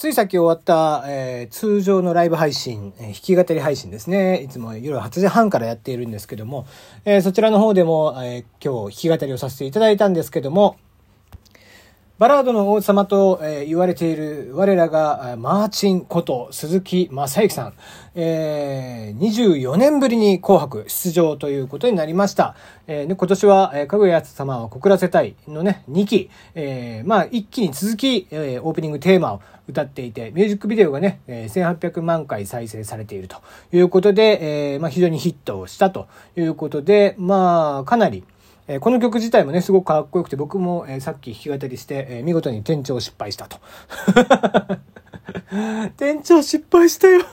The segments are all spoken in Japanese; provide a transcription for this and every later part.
つい先終わった、えー、通常のライブ配信、えー、弾き語り配信ですね。いつも夜8時半からやっているんですけども、えー、そちらの方でも、え今日弾き語りをさせていただいたんですけども、バラードの王様と、えー、言われている我らが、マーチンこと鈴木正幸さん、えー、24年ぶりに紅白出場ということになりました。えー、で今年は、えー、かぐやつ様を告らせたいのね、2期、えー、まあ1期に続き、えー、オープニングテーマを歌っていて、ミュージックビデオがね、えー、1800万回再生されているということで、えー、まあ非常にヒットをしたということで、まあかなり、えこの曲自体もね、すごくかっこよくて、僕も、えさっき弾き語りして、え見事に店長失敗したと。店長失敗したよ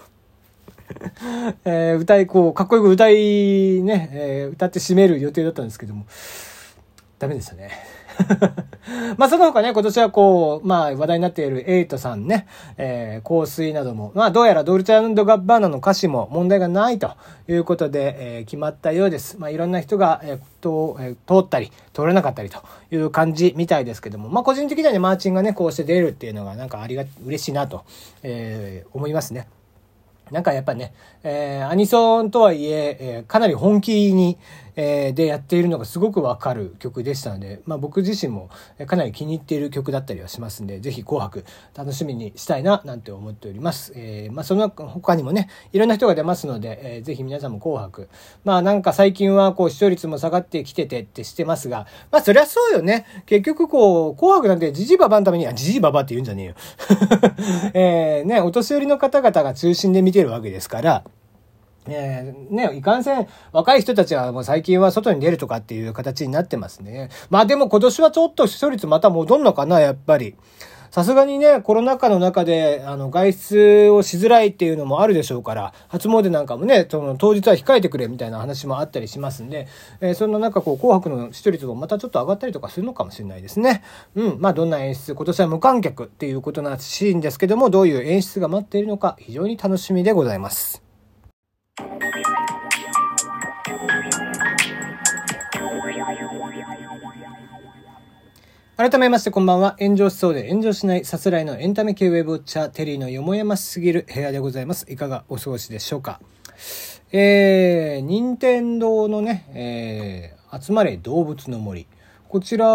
えー、歌い、こう、かっこよく歌い、ね、え、歌って締める予定だったんですけども、ダメでしたね。まあその他ね、今年はこう、まあ話題になっているエイトさんね、えー、香水なども、まあどうやらドルチャガッバーナの歌詞も問題がないということで、えー、決まったようです。まあいろんな人が、えーとえー、通ったり、通れなかったりという感じみたいですけども、まあ個人的にはね、マーチンがね、こうして出るっていうのがなんかありが、嬉しいなと、えー、思いますね。なんかやっぱね、えー、アニソンとはいええー、かなり本気に、えー、でやっているのがすごくわかる曲でしたので、まあ僕自身もかなり気に入っている曲だったりはしますんで、ぜひ紅白楽しみにしたいななんて思っております。えー、まあその他にもね、いろんな人が出ますので、えー、ぜひ皆さんも紅白。まあなんか最近はこう視聴率も下がってきててってしてますが、まあそりゃそうよね。結局こう、紅白なんてジジババのために、あ、ジジババって言うんじゃねえよ。え、ね、お年寄りの方々が中心で見てるわけですから、えー、ね、いかんせん、若い人たちはもう最近は外に出るとかっていう形になってますね。まあでも今年はちょっと視聴率また戻んのかな、やっぱり。さすがにね、コロナ禍の中で、あの、外出をしづらいっていうのもあるでしょうから、初詣なんかもね、その、当日は控えてくれみたいな話もあったりしますんで、えー、そんな中、こう、紅白の視聴率もまたちょっと上がったりとかするのかもしれないですね。うん。まあ、どんな演出、今年は無観客っていうことらしいんですけども、どういう演出が待っているのか、非常に楽しみでございます。改めましてこんばんは。炎上しそうで炎上しないさすらいのエンタメ系ウェブウォッチャーテリーのよもやますぎる部屋でございます。いかがお過ごしでしょうか。えー、任天堂のね、えー、集まれ動物の森。こちら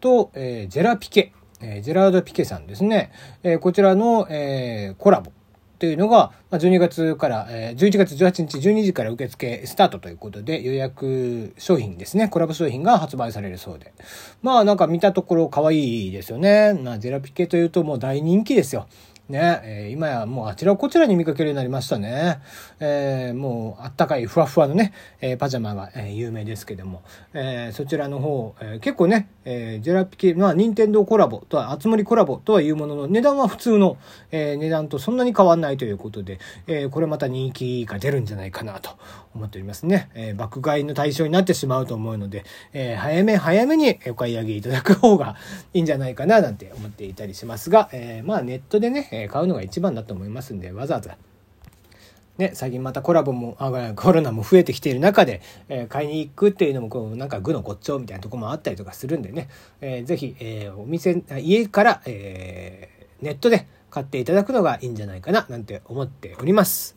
と、えー、ジェラピケ、えー、ジェラードピケさんですね。えー、こちらの、えー、コラボ。というのが、12月から、え11月18日12時から受付スタートということで予約商品ですね、コラボ商品が発売されるそうで。まあなんか見たところ可愛いですよね。まあジェラピケというともう大人気ですよ。ね、えー、今やもうあちらこちらに見かけるようになりましたね。えー、もうあったかいふわふわのね、えー、パジャマが、え有名ですけども、えそちらの方、え結構ね、えジェラピケ、まあ、任天堂コラボとは、あつ森コラボとはいうものの、値段は普通の、え値段とそんなに変わんないということで、えこれまた人気が出るんじゃないかなと思っておりますね。え爆買いの対象になってしまうと思うので、え早め早めにお買い上げいただく方がいいんじゃないかななんて思っていたりしますが、えまあネットでね、え買うのが一番だと思いますんで、わざわざ。ね、最近またコラボも、あコロナも増えてきている中で、えー、買いに行くっていうのも、こう、なんか具の骨頂みたいなとこもあったりとかするんでね、えー、ぜひ、えー、お店、家から、えー、ネットで買っていただくのがいいんじゃないかな、なんて思っております。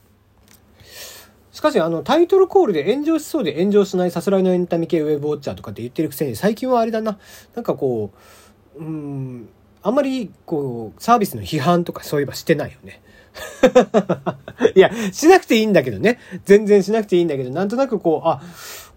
しかし、あの、タイトルコールで炎上しそうで炎上しないさすらいのエンタメ系ウェブウォッチャーとかって言ってるくせに、最近はあれだな、なんかこう、うん、あんまりこうサービスの批判とかそういえばしてないよね。いや、しなくていいんだけどね。全然しなくていいんだけど、なんとなくこう、あ、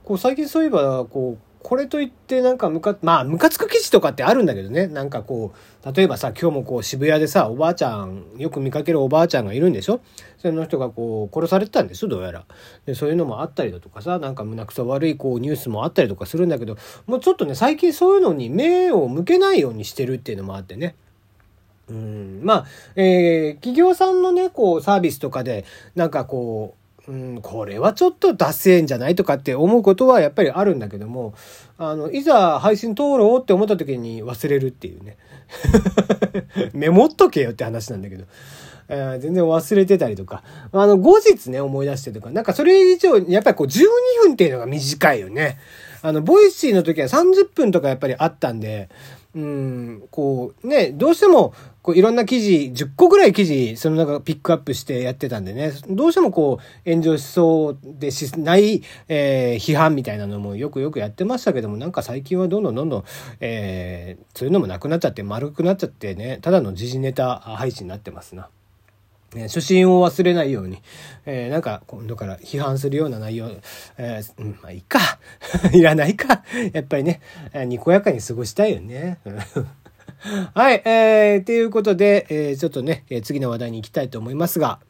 こう最近そういえば、こう、これといってなんかムカ、まあムカつく記事とかってあるんだけどね。なんかこう、例えばさ、今日もこう渋谷でさ、おばあちゃん、よく見かけるおばあちゃんがいるんでしょ？その人がこう殺されてたんです、どうやら。で、そういうのもあったりだとかさ、なんか胸くそ悪いこうニュースもあったりとかするんだけど、もうちょっとね、最近そういうのに目を向けないようにしてるっていうのもあってね。うん、まあ、えー、企業さんのね、こう、サービスとかで、なんかこう、うん、これはちょっとダセえんじゃないとかって思うことはやっぱりあるんだけども、あの、いざ配信通ろうって思った時に忘れるっていうね。メモっとけよって話なんだけど。えー、全然忘れてたりとか、あの、後日ね、思い出してとか、なんかそれ以上に、やっぱりこう12分っていうのが短いよね。あの、 Voicy の時は30分とかやっぱりあったんで、うん、こう、ね、どうしても、こういろんな記事、10個ぐらい記事、その中ピックアップしてやってたんでね、どうしてもこう、炎上しそうでしない、えー、批判みたいなのもよくよくやってましたけども、なんか最近はどんどんどんどん、えー、そういうのもなくなっちゃって、丸くなっちゃってね、ただの時事ネタ配信になってますな。ね、初心を忘れないように、えー、なんか今度から批判するような内容、えー、うん、まあいいか。いらないか。やっぱりね、にこやかに過ごしたいよね。はい、えー、ということで、え、ちょっとね、え次の話題に行きたいと思いますが、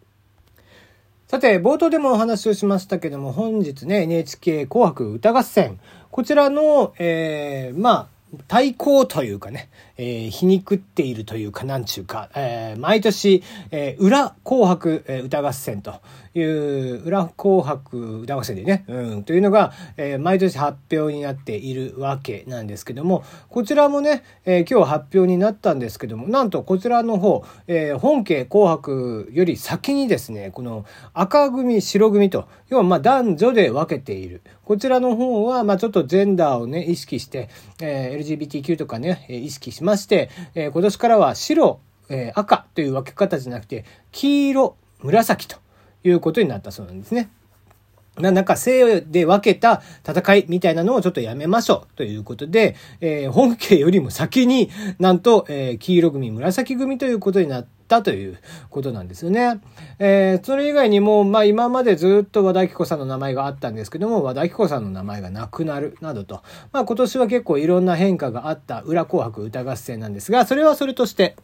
さて、冒頭でもお話をしましたけども、本日ね、NHK 紅白歌合戦、こちらの、え、まあ、対抗というかね、えー、皮肉っているというか、なんちゅうか、えー、毎年、えー、裏紅白歌合戦という、裏紅白歌合戦でね、うん、というのが、えー、毎年発表になっているわけなんですけども、こちらもね、えー、今日発表になったんですけども、なんとこちらの方、えー、本家紅白より先にですね、この赤組、白組と、要はまあ男女で分けている。こちらの方は、まあちょっとジェンダーをね、意識して、えー、LGBTQ とかね、意識しますまして、えー、今年からは白、えー、赤という分け方じゃなくて、黄色、紫ということになったそうなんですね。なんか性で分けた戦いみたいなのをちょっとやめましょうということで、えー、本家よりも先になんと、えー、黄色組、紫組ということになったということなんですよね。えー、それ以外にも、まあ今までずっと和田明子さんの名前があったんですけども、和田明子さんの名前がなくなるなどと、まあ今年は結構いろんな変化があった裏紅白歌合戦なんですが、それはそれとして、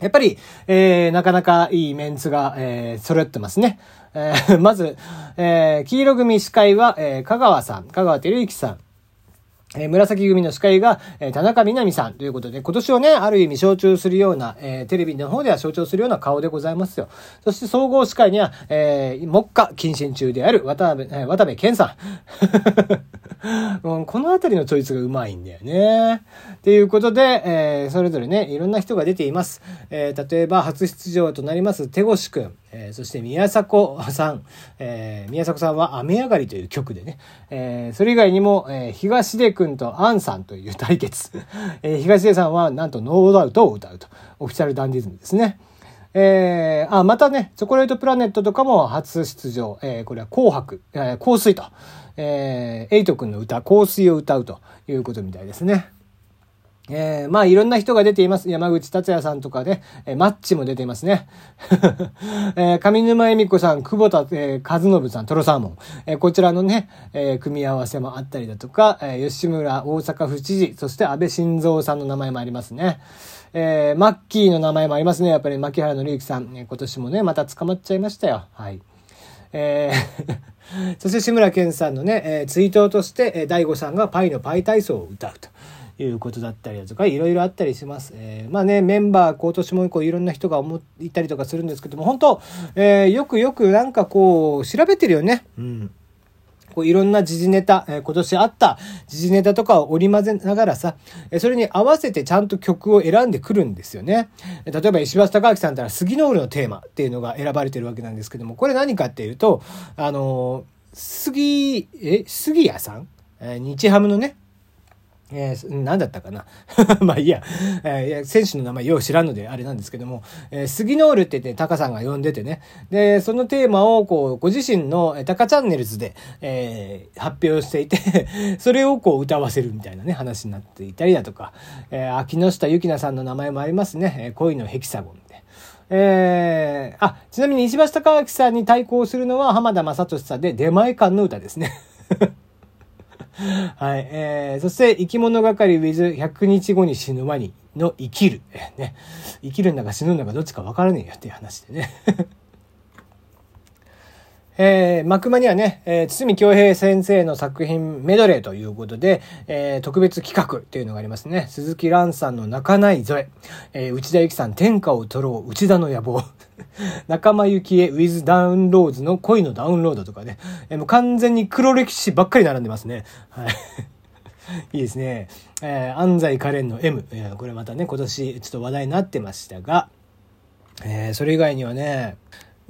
やっぱり、えー、なかなかいいメンツが、えー、揃ってますね。えー、まず、えー、黄色組司会は、えー、香川さん、香川照之さん。えー、紫組の司会が、えー、田中みなみさんということで、今年をね、ある意味象徴するような、えー、テレビの方では象徴するような顔でございますよ。そして総合司会には、えー、目下謹慎中である渡辺、えー、渡辺健さん。うん、このあたりのチョイスがうまいんだよね。ということで、えー、それぞれね、いろんな人が出ています。えー、例えば、初出場となります、手越くん。えー、そして宮迫さん、え、宮迫さんは雨上がりという曲でね、え、それ以外にも、え、東出くんとアンさんという対決、え、東出さんはなんとノーダウトを歌うと、オフィシャルダンディズムですね。えー、あ、またね、チョコレートプラネットとかも初出場、えー、これは紅白、えー、香水と、えー、エイトくんの歌、香水を歌うということみたいですね。えー、まあいろんな人が出ています。山口達也さんとかで、えー、マッチも出ていますね。えー、上沼恵美子さん、久保田、えー、和信さん、トロサーモン。えー、こちらのね、えー、組み合わせもあったりだとか、えー、吉村大阪府知事、そして安倍晋三さんの名前もありますね。えー、マッキーの名前もありますね。やっぱり牧原紀之さん、今年もね、また捕まっちゃいましたよ。はい。えー そして志村けんさんのね、えー、追悼として、えー、大悟さんがパイのパイ体操を歌うと。いうことだったりだとかいろいろあったりします。えー、まあねメンバー今年もこういろんな人が思いたりとかするんですけども本当、えー、よくよくなんかこう調べてるよね。うんこういろんな時事ネタ、えー、今年あった時事ネタとかを織り交ぜながらさ、えー、それに合わせてちゃんと曲を選んでくるんですよね。えー、例えば石橋貴明さんたら杉の浦のテーマっていうのが選ばれてるわけなんですけども、これ何かっていうと、あの杉、え、杉谷さん？え日ハムのね、えー、何だったかな？まあいいや、えー、選手の名前よう知らんのであれなんですけども、えー、杉ノールって言ってタカさんが呼んでてね、で、そのテーマをこう、ご自身のタカチャンネルズで、えー、発表していて それをこう歌わせるみたいなね、話になっていたりだとか、えー、秋下ゆきなさんの名前もありますね、え、恋のヘキサゴンで。えー、あ、ちなみに石橋貴明さんに対抗するのは浜田雅俊さんで出前館の歌ですね。はい。えー、そして、生き物係 with 100日後に死ぬワニの生きる。ね。生きるんだか死ぬんだかどっちか分からねえよっていう話でね。えー、幕間にはね、えー、堤京平先生の作品メドレーということで、えー、特別企画っていうのがありますね。鈴木蘭さんの泣かないぞえ、えー、内田由紀さん天下を取ろう内田の野望。仲間由紀恵 with ダウンローズの恋のダウンロードとかね、えー、もう完全に黒歴史ばっかり並んでますね。はい。いいですね。えー、安西カレンの M。これまたね、今年ちょっと話題になってましたが、えー、それ以外にはね、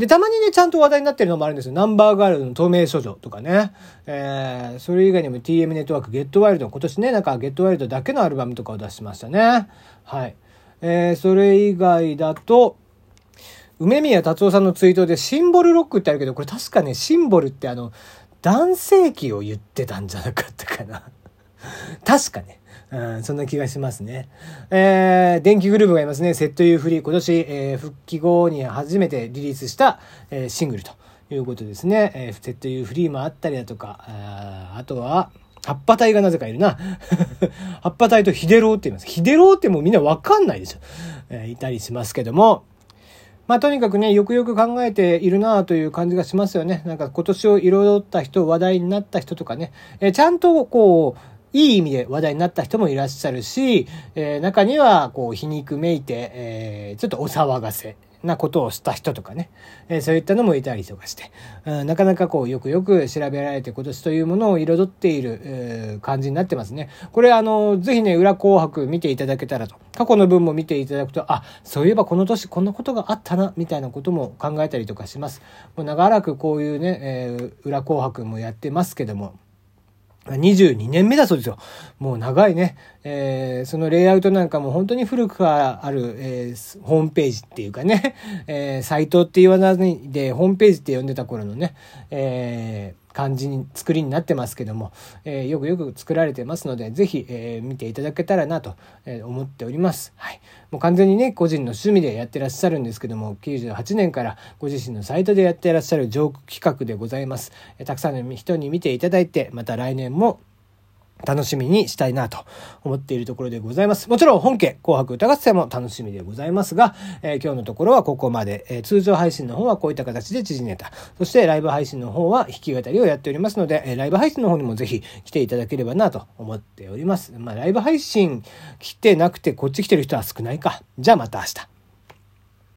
で、たまにね、ちゃんと話題になってるのもあるんですよ。ナンバーガールの透明処女とかね。えー、それ以外にも TM ネットワーク、ゲットワイルド、今年ね、なんかゲットワイルドだけのアルバムとかを出しましたね。はい。えー、それ以外だと、梅宮達夫さんのツイートでシンボルロックってあるけど、これ確かね、シンボルってあの、男性器を言ってたんじゃなかったかな。確かね。うん、そんな気がしますね。えー、電気グループがいますね。セットユーフリー。今年、えー、復帰後に初めてリリースした、えー、シングルということですね。えー、セットユーフリーもあったりだとか、ああとは、葉っぱ隊がなぜかいるな。葉っぱ隊とヒデローって言います。ヒデローってもうみんなわかんないでしょ。えー、いたりしますけども。まあとにかくね、よくよく考えているなという感じがしますよね。なんか今年を彩った人、話題になった人とかね、えー、ちゃんとこう、いい意味で話題になった人もいらっしゃるし、えー、中には、こう、皮肉めいて、えー、ちょっとお騒がせなことをした人とかね、えー、そういったのもいたりとかして、うん、なかなかこう、よくよく調べられて今年というものを彩っている、えー、感じになってますね。これ、あの、ぜひね、裏紅白見ていただけたらと、過去の分も見ていただくと、あ、そういえばこの年こんなことがあったな、みたいなことも考えたりとかします。もう長らくこういうね、えー、裏紅白もやってますけども、22年目だそうですよ。もう長いね。えー、そのレイアウトなんかも本当に古くからある、えー、ホームページっていうかね、えー、サイトって言わないで、ホームページって呼んでた頃のね、えー、感じに、作りになってますけども、えー、よくよく作られてますので、是非、えー、見ていただけたらなと、えー、思っております。はい。もう完全にね、個人の趣味でやってらっしゃるんですけども、98年からご自身のサイトでやってらっしゃるジョーク企画でございます。えー、たくさんの人に見ていただいて、また来年も楽しみにしたいなと思っているところでございます。もちろん本家紅白歌合戦も楽しみでございますが、えー、今日のところはここまで、えー、通常配信の方はこういった形で縮ネタ、そしてライブ配信の方は弾き語りをやっておりますので、えー、ライブ配信の方にもぜひ来ていただければなと思っております。まあライブ配信来てなくてこっち来てる人は少ないか。じゃあまた明日。